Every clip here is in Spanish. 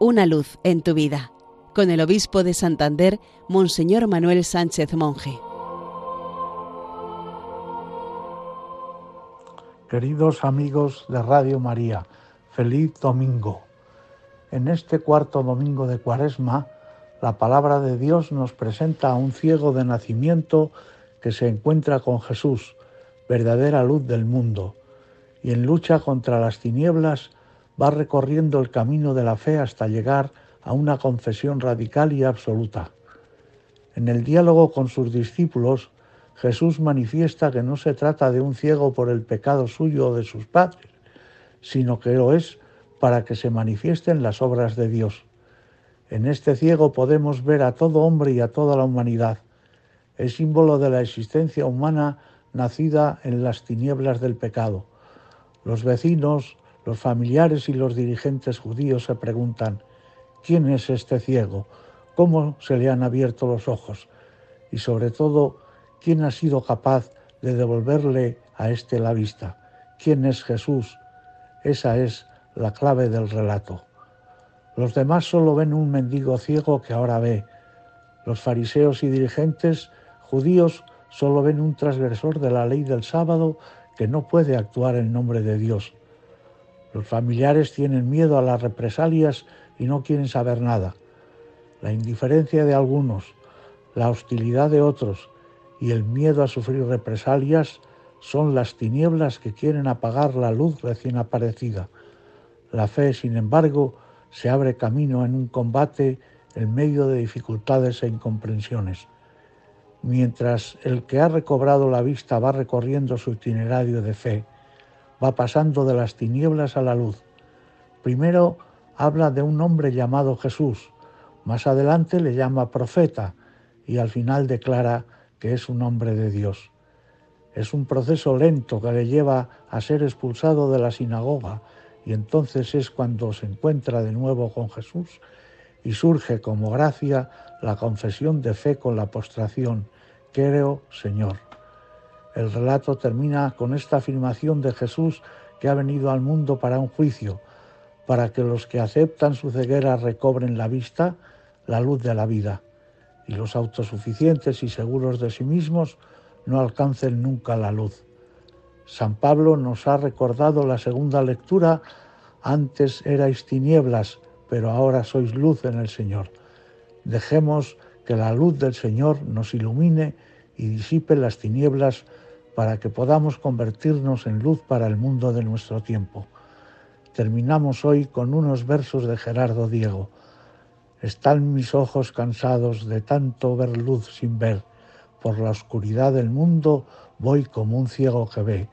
Una luz en tu vida, con el obispo de Santander, Monseñor Manuel Sánchez Monje. Queridos amigos de Radio María, feliz domingo. En este cuarto domingo de Cuaresma, la palabra de Dios nos presenta a un ciego de nacimiento que se encuentra con Jesús, verdadera luz del mundo, y en lucha contra las tinieblas va recorriendo el camino de la fe hasta llegar a una confesión radical y absoluta. En el diálogo con sus discípulos, Jesús manifiesta que no se trata de un ciego por el pecado suyo o de sus padres, sino que lo es para que se manifiesten las obras de Dios. En este ciego podemos ver a todo hombre y a toda la humanidad. Es símbolo de la existencia humana nacida en las tinieblas del pecado. Los vecinos, los familiares y los dirigentes judíos se preguntan, ¿quién es este ciego? ¿Cómo se le han abierto los ojos? Y sobre todo, ¿quién ha sido capaz de devolverle a éste la vista? ¿Quién es Jesús? Esa es la clave del relato. Los demás solo ven un mendigo ciego que ahora ve. Los fariseos y dirigentes judíos solo ven un transgresor de la ley del sábado que no puede actuar en nombre de Dios. Los familiares tienen miedo a las represalias y no quieren saber nada. La indiferencia de algunos, la hostilidad de otros y el miedo a sufrir represalias son las tinieblas que quieren apagar la luz recién aparecida. La fe, sin embargo, se abre camino en un combate en medio de dificultades e incomprensiones. Mientras el que ha recobrado la vista va recorriendo su itinerario de fe, va pasando de las tinieblas a la luz. Primero habla de un hombre llamado Jesús, más adelante le llama profeta y al final declara que es un hombre de Dios. Es un proceso lento que le lleva a ser expulsado de la sinagoga y entonces es cuando se encuentra de nuevo con Jesús y surge como gracia la confesión de fe con la postración, creo Señor. El relato termina con esta afirmación de Jesús que ha venido al mundo para un juicio, para que los que aceptan su ceguera recobren la vista, la luz de la vida, y los autosuficientes y seguros de sí mismos no alcancen nunca la luz. San Pablo nos ha recordado la segunda lectura, antes erais tinieblas, pero ahora sois luz en el Señor. Dejemos que la luz del Señor nos ilumine y disipe las tinieblas para que podamos convertirnos en luz para el mundo de nuestro tiempo. Terminamos hoy con unos versos de Gerardo Diego. Están mis ojos cansados de tanto ver luz sin ver. Por la oscuridad del mundo voy como un ciego que ve.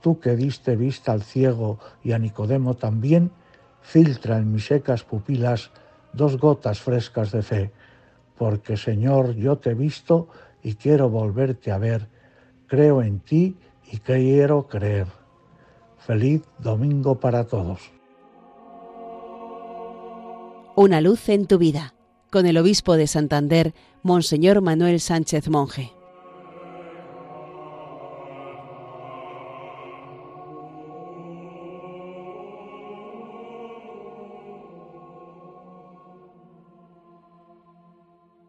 Tú que diste vista al ciego y a Nicodemo también, filtra en mis secas pupilas dos gotas frescas de fe. Porque Señor, yo te he visto y quiero volverte a ver creo en ti y quiero creer. Feliz domingo para todos. Una luz en tu vida, con el obispo de Santander, Monseñor Manuel Sánchez Monje.